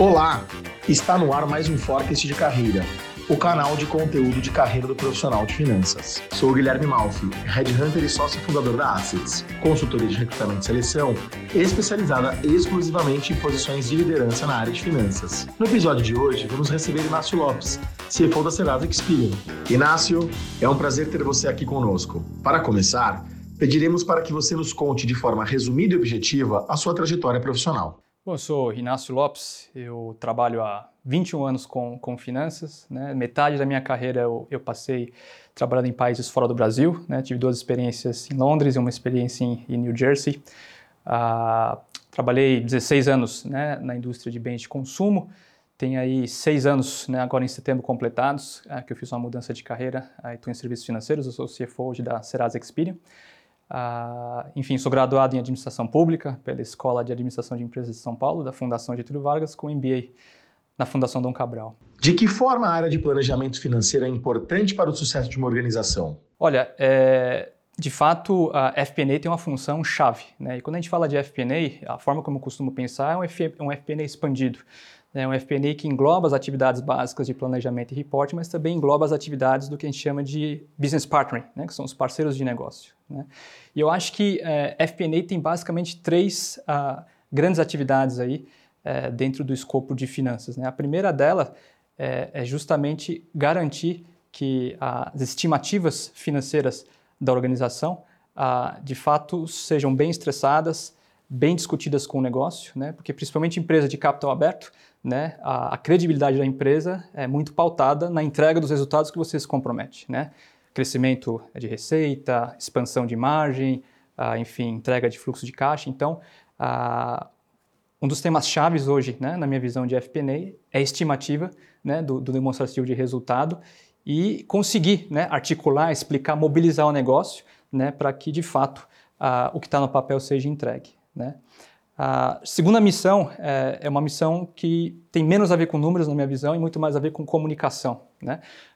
Olá! Está no ar mais um Forecast de Carreira, o canal de conteúdo de carreira do profissional de finanças. Sou Guilherme Malfi, headhunter e sócio fundador da Assets, consultoria de recrutamento e seleção, especializada exclusivamente em posições de liderança na área de finanças. No episódio de hoje, vamos receber Inácio Lopes, CFO da Serasa Experian. Inácio, é um prazer ter você aqui conosco. Para começar, pediremos para que você nos conte de forma resumida e objetiva a sua trajetória profissional. Bom, eu sou Inácio Lopes, eu trabalho há 21 anos com, com finanças. Né? Metade da minha carreira eu, eu, passei trabalhando em países fora do Brasil. Né? Tive duas experiências em Londres e uma experiência em, em New Jersey. Uh, trabalhei 16 anos né, na indústria de bens de consumo. Tenho aí seis anos, né, agora em setembro, completados, uh, que eu fiz uma mudança de carreira. Estou em serviços financeiros, eu sou CFO hoje da Serasa Experian. Uh, enfim, sou graduado em Administração Pública pela Escola de Administração de Empresas de São Paulo, da Fundação Getúlio Vargas, com MBA na Fundação Dom Cabral. De que forma a área de planejamento financeiro é importante para o sucesso de uma organização? Olha, é, de fato, a FP&A tem uma função chave. Né? E quando a gente fala de FP&A, a forma como eu costumo pensar é um, F, um FP&A expandido. É um FP&A que engloba as atividades básicas de planejamento e reporte, mas também engloba as atividades do que a gente chama de business partnering, né, que são os parceiros de negócio. Né? E eu acho que é, FP&A tem basicamente três uh, grandes atividades aí é, dentro do escopo de finanças. Né? A primeira dela é, é justamente garantir que as estimativas financeiras da organização, uh, de fato, sejam bem estressadas, bem discutidas com o negócio, né? porque principalmente empresa de capital aberto, né, a, a, credibilidade da empresa é muito pautada na entrega dos resultados que você se compromete. Né? Crescimento de receita, expansão de margem, enfim, entrega de fluxo de caixa. Então, um dos temas chaves hoje, né, na minha visão de FP&A, é a estimativa né, do, do, demonstrativo de resultado e conseguir né, articular, explicar, mobilizar o negócio né, para que, de fato, o que está no papel seja entregue. Né? A segunda missão é, é, uma missão que tem menos a ver com números, na minha visão, e muito mais a ver com comunicação.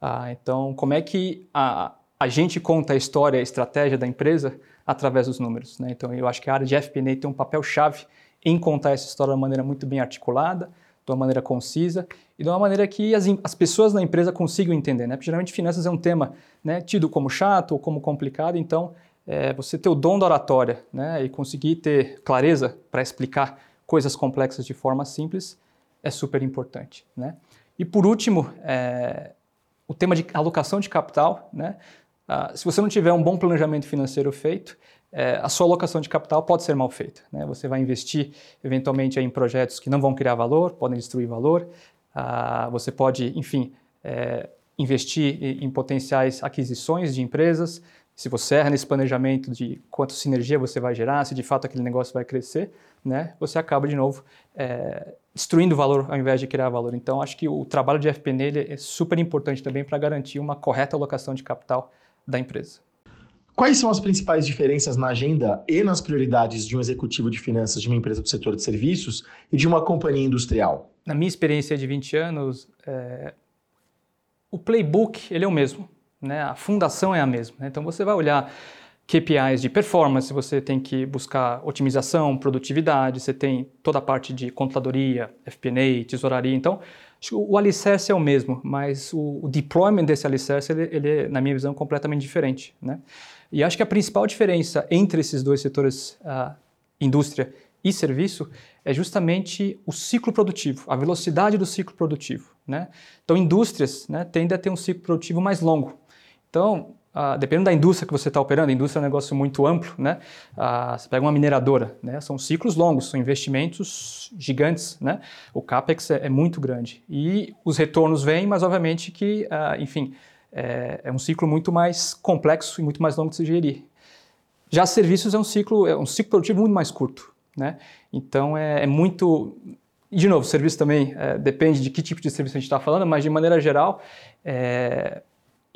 Ah, então, como é que a, a gente conta a história, a estratégia da empresa através dos números? Né? Então, eu acho que a área de FP&A tem um papel chave em contar essa história de uma maneira muito bem articulada, de uma maneira concisa e de uma maneira que as, as pessoas na empresa consigam entender. Né? Porque geralmente finanças é um tema né, tido como chato ou como complicado, então é, você ter o dom da oratória né, e conseguir ter clareza para explicar coisas complexas de forma simples é super importante. Né? E por último, é, o tema de alocação de capital. Né? Ah, se você não tiver um bom planejamento financeiro feito, é, a sua alocação de capital pode ser mal feita. Né? Você vai investir eventualmente em projetos que não vão criar valor, podem destruir valor. Ah, você pode, enfim, é, investir em potenciais aquisições de empresas, se você erra nesse planejamento de quanto sinergia você vai gerar, se de fato aquele negócio vai crescer, né, você acaba de novo é, destruindo valor ao invés de criar valor. Então, acho que o trabalho de FP&A é super importante também para garantir uma correta alocação de capital da empresa. Quais são as principais diferenças na agenda e nas prioridades de um executivo de finanças de uma empresa do setor de serviços e de uma companhia industrial? Na minha experiência de 20 anos, é, o playbook ele é o mesmo né? A fundação é a mesma. Né? Então você vai olhar KPIs de performance, você tem que buscar otimização, produtividade, você tem toda a parte de contadoria, FP&A, tesouraria. Então, o alicerce é o mesmo, mas o, o deployment desse alicerce, ele, ele, é, na minha visão, completamente diferente. Né? E acho que a principal diferença entre esses dois setores, uh, indústria e serviço, é justamente o ciclo produtivo, a velocidade do ciclo produtivo. Né? Então, indústrias né, tendem a ter um ciclo produtivo mais longo. Então, ah, dependendo da indústria que você está operando, a indústria é um negócio muito amplo, né? Ah, você pega uma mineradora, né? São ciclos longos, são investimentos gigantes, né? O capex é, é muito grande e os retornos vêm, mas obviamente que, ah, enfim, é, é, um ciclo muito mais complexo e muito mais longo de se gerir. Já serviços é um ciclo, é um ciclo produtivo muito mais curto, né? Então é, é muito de novo, serviço também é, depende de que tipo de serviço a gente está falando, mas de maneira geral, é,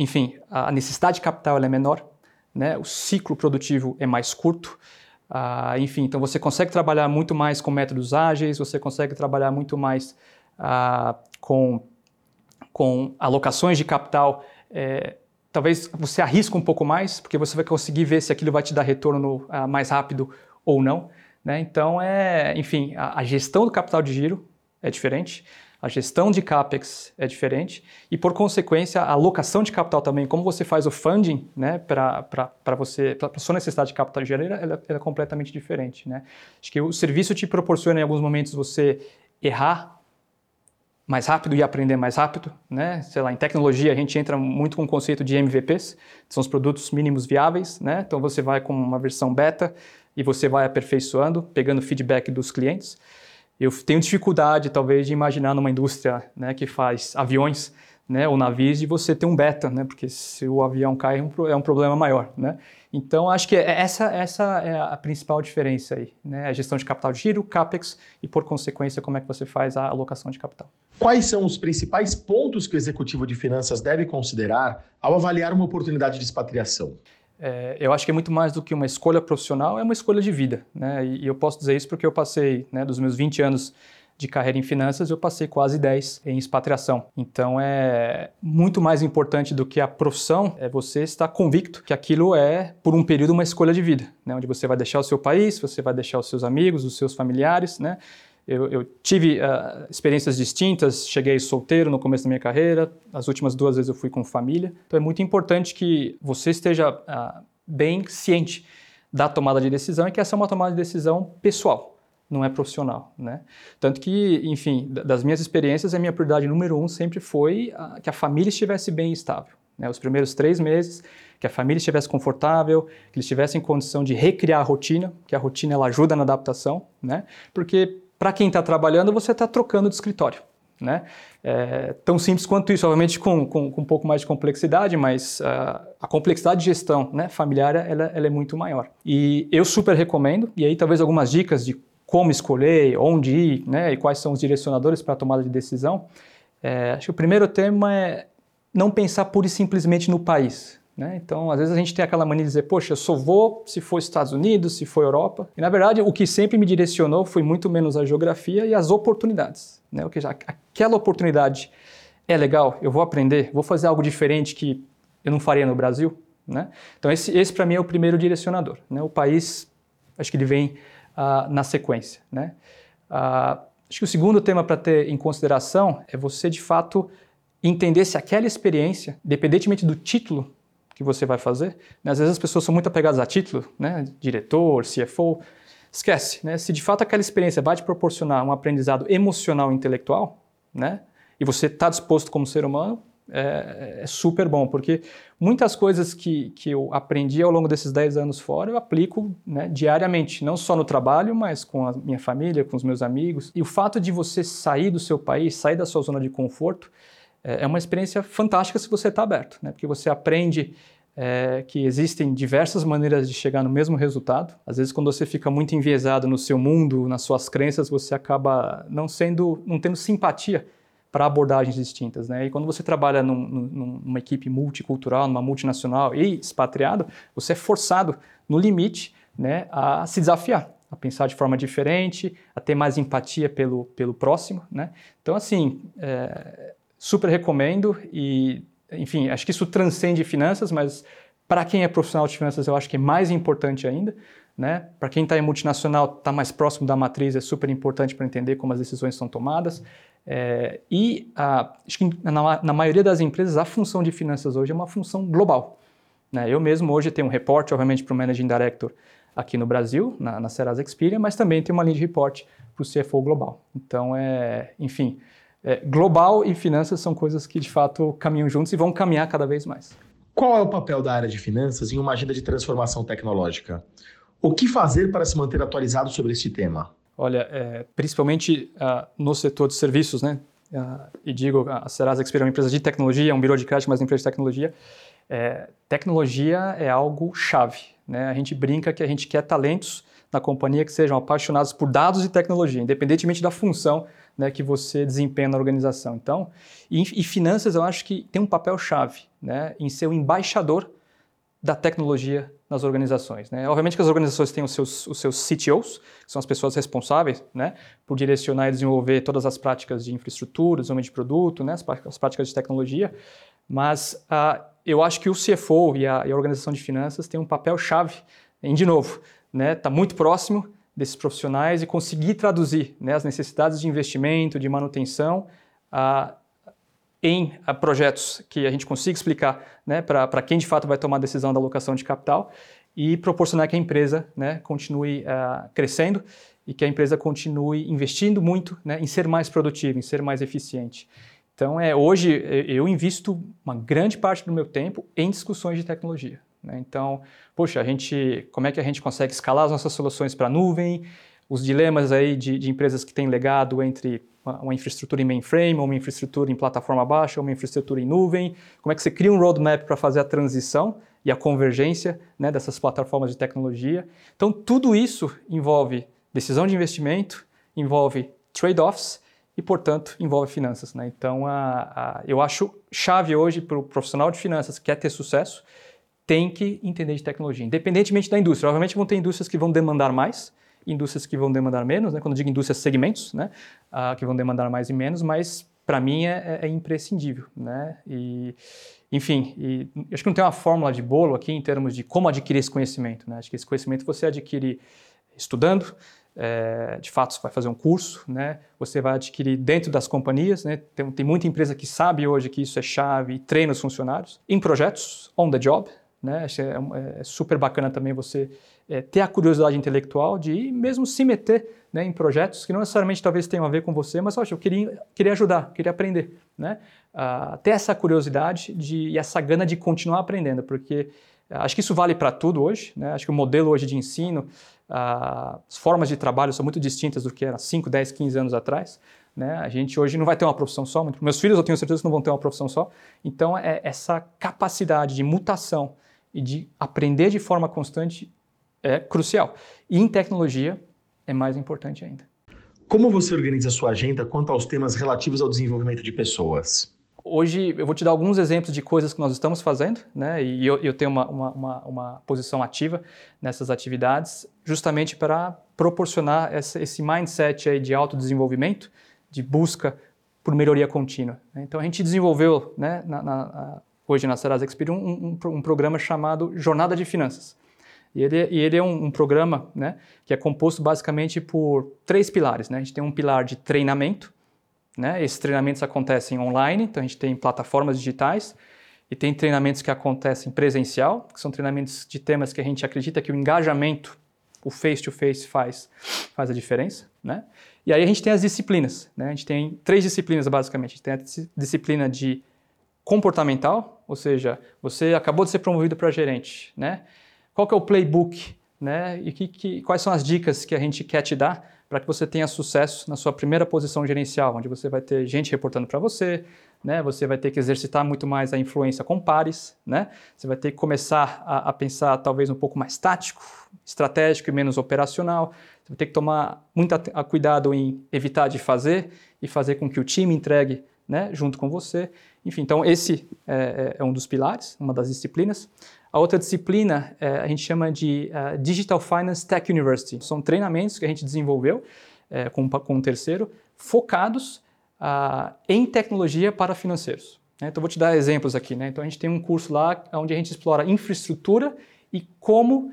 enfim, a necessidade de capital é menor, né? o ciclo produtivo é mais curto, uh, enfim, então você consegue trabalhar muito mais com métodos ágeis, você consegue trabalhar muito mais uh, com, com alocações de capital. É, talvez você arrisca um pouco mais, porque você vai conseguir ver se aquilo vai te dar retorno uh, mais rápido ou não. Né? Então, é, enfim, a, a, gestão do capital de giro é diferente, a gestão de CAPEX é diferente e, por consequência, a alocação de capital também, como você faz o funding né, para você, para sua necessidade de capital geral, ela, ela, é completamente diferente. Né? Acho que o serviço te proporciona, em alguns momentos, você errar mais rápido e aprender mais rápido, né? Sei lá, em tecnologia a gente entra muito com o conceito de MVPs, que são os produtos mínimos viáveis, né? Então você vai com uma versão beta e você vai aperfeiçoando, pegando feedback dos clientes. Eu tenho dificuldade, talvez, de imaginar numa indústria né, que faz aviões né, ou navios de você ter um beta, né? Porque se o avião cai é um, é problema maior, né? Então, acho que é, essa, essa é a principal diferença aí, né? A gestão de capital de giro, CAPEX e, por consequência, como é que você faz a alocação de capital. Quais são os principais pontos que o executivo de finanças deve considerar ao avaliar uma oportunidade de expatriação? É, eu acho que é muito mais do que uma escolha profissional, é uma escolha de vida, né? E, e eu posso dizer isso porque eu passei, né, dos meus 20 anos de carreira em finanças, eu passei quase 10 em expatriação. Então é muito mais importante do que a profissão é você estar convicto que aquilo é, por um período, uma escolha de vida, né? onde você vai deixar o seu país, você vai deixar os seus amigos, os seus familiares, né? Eu, eu, tive uh, experiências distintas, cheguei solteiro no começo da minha carreira, as últimas duas vezes eu fui com família. Então é muito importante que você esteja uh, bem ciente da tomada de decisão e que essa é uma tomada de decisão pessoal não é profissional, né? Tanto que, enfim, das minhas experiências, a minha prioridade número um sempre foi a, que a família estivesse bem estável. Né? Os primeiros três meses, que a família estivesse confortável, que eles tivessem condição de recriar a rotina, que a rotina ela ajuda na adaptação, né? Porque para quem está trabalhando, você está trocando de escritório. Né? É, tão simples quanto isso, obviamente com, com, com um pouco mais de complexidade, mas uh, a complexidade de gestão né, familiar ela, ela, é muito maior. E eu super recomendo, e aí talvez algumas dicas de como escolher, onde ir, né, e quais são os direcionadores para a tomada de decisão, é, acho que o primeiro tema é não pensar pura e simplesmente no país. Né? Então, às vezes a gente tem aquela mania de dizer, poxa, eu só vou se for Estados Unidos, se for Europa. E, na verdade, o que sempre me direcionou foi muito menos a geografia e as oportunidades. Né? Ou seja, aquela oportunidade é legal, eu vou aprender, vou fazer algo diferente que eu não faria no Brasil. Né? Então, esse, esse para mim é o primeiro direcionador. Né? O país, acho que ele vem uh, na sequência. Né? Uh, acho que o segundo tema para ter em consideração é você, de fato, entender se aquela experiência, independentemente do título que você vai fazer, né? às vezes as pessoas são muito apegadas a título, né? diretor, CFO, esquece, né? se de fato aquela experiência vai te proporcionar um aprendizado emocional e intelectual, né? e você está disposto como ser humano, é, é, super bom, porque muitas coisas que, que eu aprendi ao longo desses 10 anos fora, eu aplico né, diariamente, não só no trabalho, mas com a minha família, com os meus amigos. E o fato de você sair do seu país, sair da sua zona de conforto, é uma experiência fantástica se você está aberto, né? porque você aprende é, que existem diversas maneiras de chegar no mesmo resultado. Às vezes, quando você fica muito enviesado no seu mundo, nas suas crenças, você acaba não sendo, não tendo simpatia para abordagens distintas. Né? E quando você trabalha num, num, numa equipe multicultural, numa multinacional e expatriado, você é forçado, no limite, né, a se desafiar, a pensar de forma diferente, a ter mais empatia pelo, pelo próximo. Né? Então, assim, é, super recomendo e, enfim, acho que isso transcende finanças, mas para quem é profissional de finanças, eu acho que é mais importante ainda. Né? Para quem está em multinacional, está mais próximo da matriz, é super importante para entender como as decisões são tomadas. É, e a, acho que na, na, maioria das empresas a função de finanças hoje é uma função global. Né? Eu mesmo hoje tenho um reporte, obviamente, para o Managing Director aqui no Brasil, na, na Serasa Experian, mas também tenho uma linha de reporte para o CFO global. Então, é, enfim, é, global e finanças são coisas que de fato caminham juntos e vão caminhar cada vez mais. Qual é o papel da área de finanças em uma agenda de transformação tecnológica? O que fazer para se manter atualizado sobre este tema? Olha, é, principalmente uh, no setor de serviços, né? Uh, e digo, a Serasa Experian é uma empresa de tecnologia, é um birô de crédito, mas uma empresa de tecnologia. É, tecnologia é algo chave. Né? A gente brinca que a gente quer talentos na companhia que sejam apaixonados por dados e tecnologia, independentemente da função né, que você desempenha na organização. Então, e, e finanças eu acho que tem um papel chave né, em ser o embaixador da tecnologia nas organizações. Né? Obviamente que as organizações têm os seus, os seus CTOs, que são as pessoas responsáveis né, por direcionar e desenvolver todas as práticas de infraestrutura, desenvolvimento de produto, né, as, as práticas de tecnologia, mas uh, eu acho que o CFO e a, e a, organização de finanças têm um papel chave em, de novo, está né, muito próximo desses profissionais e conseguir traduzir né, as necessidades de investimento, de manutenção, uh, em uh, projetos que a gente consiga explicar né, para quem de fato vai tomar a decisão da alocação de capital e proporcionar que a empresa né, continue uh, crescendo e que a empresa continue investindo muito né, em ser mais produtiva, em ser mais eficiente. Então, é, hoje eu invisto uma grande parte do meu tempo em discussões de tecnologia. Né? Então, poxa, a gente, como é que a gente consegue escalar as nossas soluções para a nuvem? Os dilemas aí de, de, empresas que têm legado entre uma, uma infraestrutura em mainframe, uma infraestrutura em plataforma baixa, uma infraestrutura em nuvem. Como é que você cria um roadmap para fazer a transição e a convergência né, dessas plataformas de tecnologia? Então, tudo isso envolve decisão de investimento, envolve trade-offs e, portanto, envolve finanças. Né? Então, a, a, eu acho chave hoje para o profissional de finanças que quer ter sucesso tem que entender de tecnologia, independentemente da indústria. Obviamente vão ter indústrias que vão demandar mais, indústrias que vão demandar menos, né? quando eu digo indústrias, segmentos, né? Uh, que vão demandar mais e menos, mas para mim é, é, imprescindível. Né? E, enfim, e, acho que não tem uma fórmula de bolo aqui em termos de como adquirir esse conhecimento. Né? Acho que esse conhecimento você adquire estudando, é, de fato você vai fazer um curso, né? você vai adquirir dentro das companhias, né? tem, tem muita empresa que sabe hoje que isso é chave e treina os funcionários, em projetos, on the job, né? Acho é, é, super bacana também você é, ter a curiosidade intelectual de ir mesmo se meter né, em projetos que não necessariamente talvez tenham a ver com você, mas eu queria, queria ajudar, queria aprender. Né? Uh, ter essa curiosidade de, e essa gana de continuar aprendendo, porque uh, acho que isso vale para tudo hoje. Né? Acho que o modelo hoje de ensino, uh, as formas de trabalho são muito distintas do que era 5, 10, 15 anos atrás. Né? A gente hoje não vai ter uma profissão só, meus filhos eu tenho certeza que não vão ter uma profissão só. Então, é essa capacidade de mutação e de aprender de forma constante é crucial. E em tecnologia é mais importante ainda. Como você organiza sua agenda quanto aos temas relativos ao desenvolvimento de pessoas? Hoje eu vou te dar alguns exemplos de coisas que nós estamos fazendo, né? E eu, eu tenho uma, uma, uma, uma, posição ativa nessas atividades, justamente para proporcionar essa, esse mindset aí de autodesenvolvimento, de busca por melhoria contínua. Então a gente desenvolveu, né, na, na, hoje na Serasa Experian um, um, um, programa chamado Jornada de Finanças. E ele, e ele é um, um, programa né, que é composto basicamente por três pilares. Né? A gente tem um pilar de treinamento, né? esses treinamentos acontecem online, então a gente tem plataformas digitais, e tem treinamentos que acontecem presencial, que são treinamentos de temas que a gente acredita que o engajamento, o face-to-face -face faz, faz a diferença. Né? E aí a gente tem as disciplinas. Né? A gente tem três disciplinas basicamente. A gente tem a disciplina de comportamental, ou seja, você acabou de ser promovido para gerente, né? Qual que é o playbook, né? E que, que, quais são as dicas que a gente quer te dar para que você tenha sucesso na sua primeira posição gerencial, onde você vai ter gente reportando para você, né? Você vai ter que exercitar muito mais a influência com pares, né? Você vai ter que começar a, a pensar talvez um pouco mais tático, estratégico e menos operacional. Você vai ter que tomar muito cuidado em evitar de fazer e fazer com que o time entregue né, junto com você. Enfim, então esse é, é, é, um dos pilares, uma das disciplinas. A outra disciplina é, a gente chama de uh, Digital Finance Tech University. São treinamentos que a gente desenvolveu é, com, com um terceiro, focados uh, em tecnologia para financeiros. Né? Então, vou te dar exemplos aqui. Né? Então, a gente tem um curso lá onde a gente explora infraestrutura e como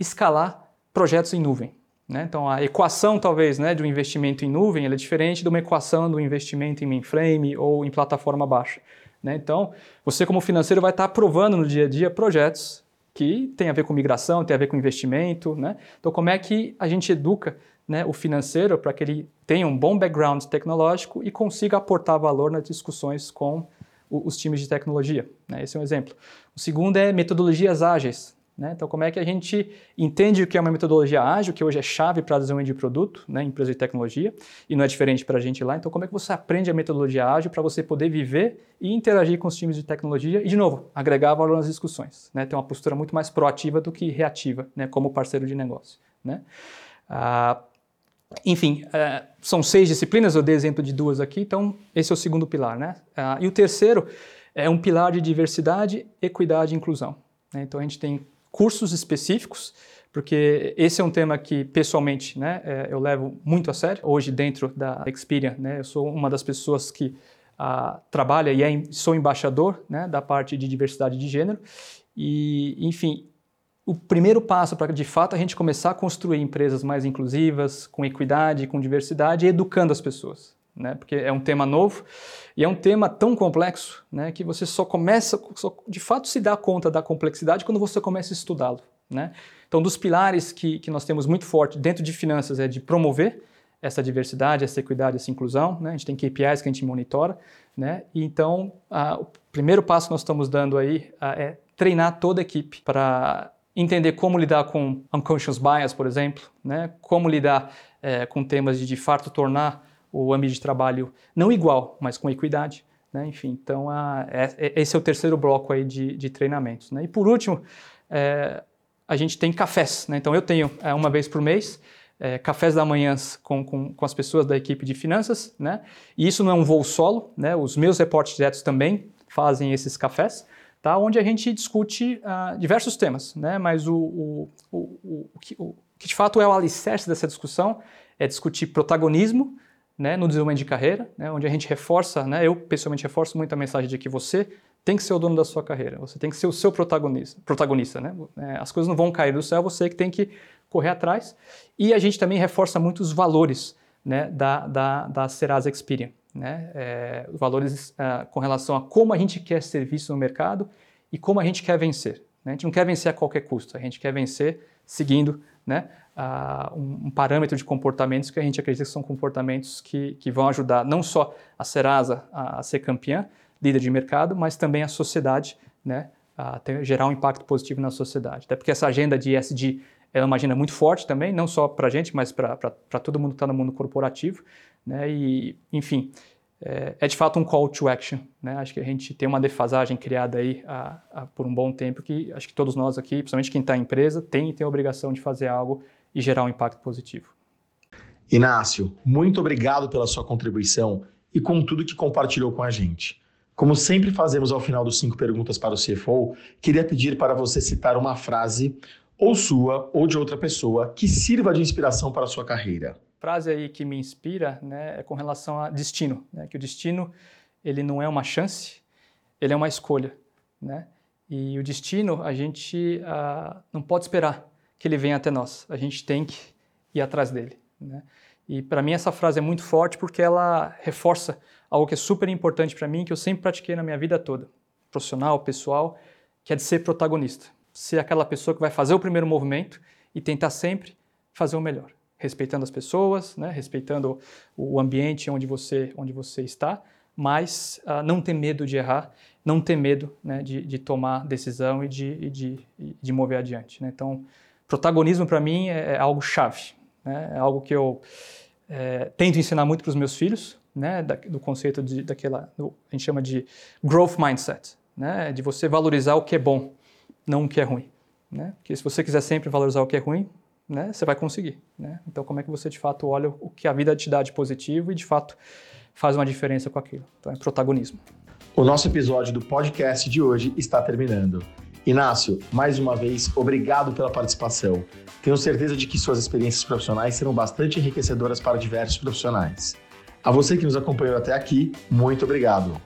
escalar projetos em nuvem. Né? Então, a equação, talvez, né, de um investimento em nuvem é diferente de uma equação do investimento em mainframe ou em plataforma baixa. Né? Então, você, como financeiro, vai estar aprovando no dia a dia projetos que têm a ver com migração, têm a ver com investimento. Né? Então, como é que a gente educa né, o financeiro para que ele tenha um bom background tecnológico e consiga aportar valor nas discussões com os times de tecnologia? Né? Esse é um exemplo. O segundo é metodologias ágeis. Né? Então, como é que a gente entende o que é uma metodologia ágil, que hoje é chave para desenvolvimento de produto, né, empresa de tecnologia, e não é diferente para a gente lá. Então, como é que você aprende a metodologia ágil para você poder viver e interagir com os times de tecnologia e, de novo, agregar valor nas discussões, né? ter uma postura muito mais proativa do que reativa, né, como parceiro de negócio. Né? Ah, enfim, é, são seis disciplinas, eu dei exemplo de duas aqui, então esse é o segundo pilar. Né? Ah, e o terceiro é um pilar de diversidade, equidade e inclusão. Né? Então, a gente tem cursos específicos, porque esse é um tema que pessoalmente né, é, eu levo muito a sério. Hoje, dentro da Experian, né, eu sou uma das pessoas que uh, trabalha e é, sou embaixador né, da parte de diversidade de gênero. E, enfim, o primeiro passo para, de fato, a gente começar a construir empresas mais inclusivas, com equidade, com diversidade, e educando as pessoas. Né? Porque é um tema novo e é um tema tão complexo né, que você só começa, só, de fato, se dá conta da complexidade quando você começa a estudá-lo. Né? Então, dos pilares que, que nós temos muito forte dentro de finanças é de promover essa diversidade, essa equidade, essa inclusão. Né? A gente tem KPIs que a gente monitora. Né? E então, a, o primeiro passo que nós estamos dando aí a, é treinar toda a equipe para entender como lidar com unconscious bias, por exemplo, né? como lidar é, com temas de de fato tornar o ambiente de trabalho não igual, mas com equidade. Né? Enfim, então a, é, é, esse é o terceiro bloco aí de, de treinamentos. Né? E por último, é, a gente tem cafés. Né? Então eu tenho é, uma vez por mês é, cafés da manhã com, com, com, as pessoas da equipe de finanças, né? E isso não é um voo solo, né? Os meus reportes diretos também fazem esses cafés tá? onde a gente discute uh, diversos temas, né? mas o, o, o, o, que, o, que, de fato é o alicerce dessa discussão é discutir protagonismo né, no desenvolvimento de carreira, né, onde a gente reforça, né, eu pessoalmente reforço muito a mensagem de que você tem que ser o dono da sua carreira, você tem que ser o seu protagonista, protagonista né? É, as coisas não vão cair do céu, você que tem que correr atrás. E a gente também reforça muito os valores né, da, da, da Serasa Experian né? É, valores é, com relação a como a gente quer ser visto no mercado e como a gente quer vencer. Né? A gente não quer vencer a qualquer custo, a gente quer vencer seguindo né, um, um, parâmetro de comportamentos que a gente acredita que são comportamentos que, que vão ajudar não só a Serasa a, a ser campeã, líder de mercado, mas também a sociedade né, a ter, gerar um impacto positivo na sociedade. Até porque essa agenda de ESG é uma agenda muito forte também, não só para a gente, mas para todo mundo que está no mundo corporativo. Né? E, enfim, é, é, de fato um call to action. Né? Acho que a gente tem uma defasagem criada aí há, há, por um bom tempo que acho que todos nós aqui, principalmente quem está em empresa, tem e tem a obrigação de fazer algo e gerar um impacto positivo. Inácio, muito obrigado pela sua contribuição e com tudo que compartilhou com a gente. Como sempre fazemos ao final dos cinco perguntas para o CFO, queria pedir para você citar uma frase, ou sua ou de outra pessoa, que sirva de inspiração para a sua carreira frase aí que me inspira né, é com relação a destino, né, que o destino ele não é uma chance, ele é uma escolha, né? E o destino a gente uh, não pode esperar que ele venha até nós, a gente tem que ir atrás dele, né? E para mim essa frase é muito forte porque ela reforça algo que é super importante para mim que eu sempre pratiquei na minha vida toda, profissional, pessoal, que é de ser protagonista, ser aquela pessoa que vai fazer o primeiro movimento e tentar sempre fazer o melhor respeitando as pessoas, né, respeitando o ambiente onde você, onde você está, mas uh, não ter medo de errar, não ter medo né, de, de, tomar decisão e de, de, de mover adiante. Né? Então, protagonismo para mim é, é, algo chave, né? é algo que eu é, tento ensinar muito para os meus filhos, né, da, do conceito de, daquela, do, a gente chama de growth mindset, né, de você valorizar o que é bom, não o que é ruim. Né? Porque se você quiser sempre valorizar o que é ruim, né, você vai conseguir. Né? Então, como é que você de fato olha o que a vida te dá de positivo e de fato faz uma diferença com aquilo? Então, é protagonismo. O nosso episódio do podcast de hoje está terminando. Inácio, mais uma vez, obrigado pela participação. Tenho certeza de que suas experiências profissionais serão bastante enriquecedoras para diversos profissionais. A você que nos acompanhou até aqui, muito obrigado.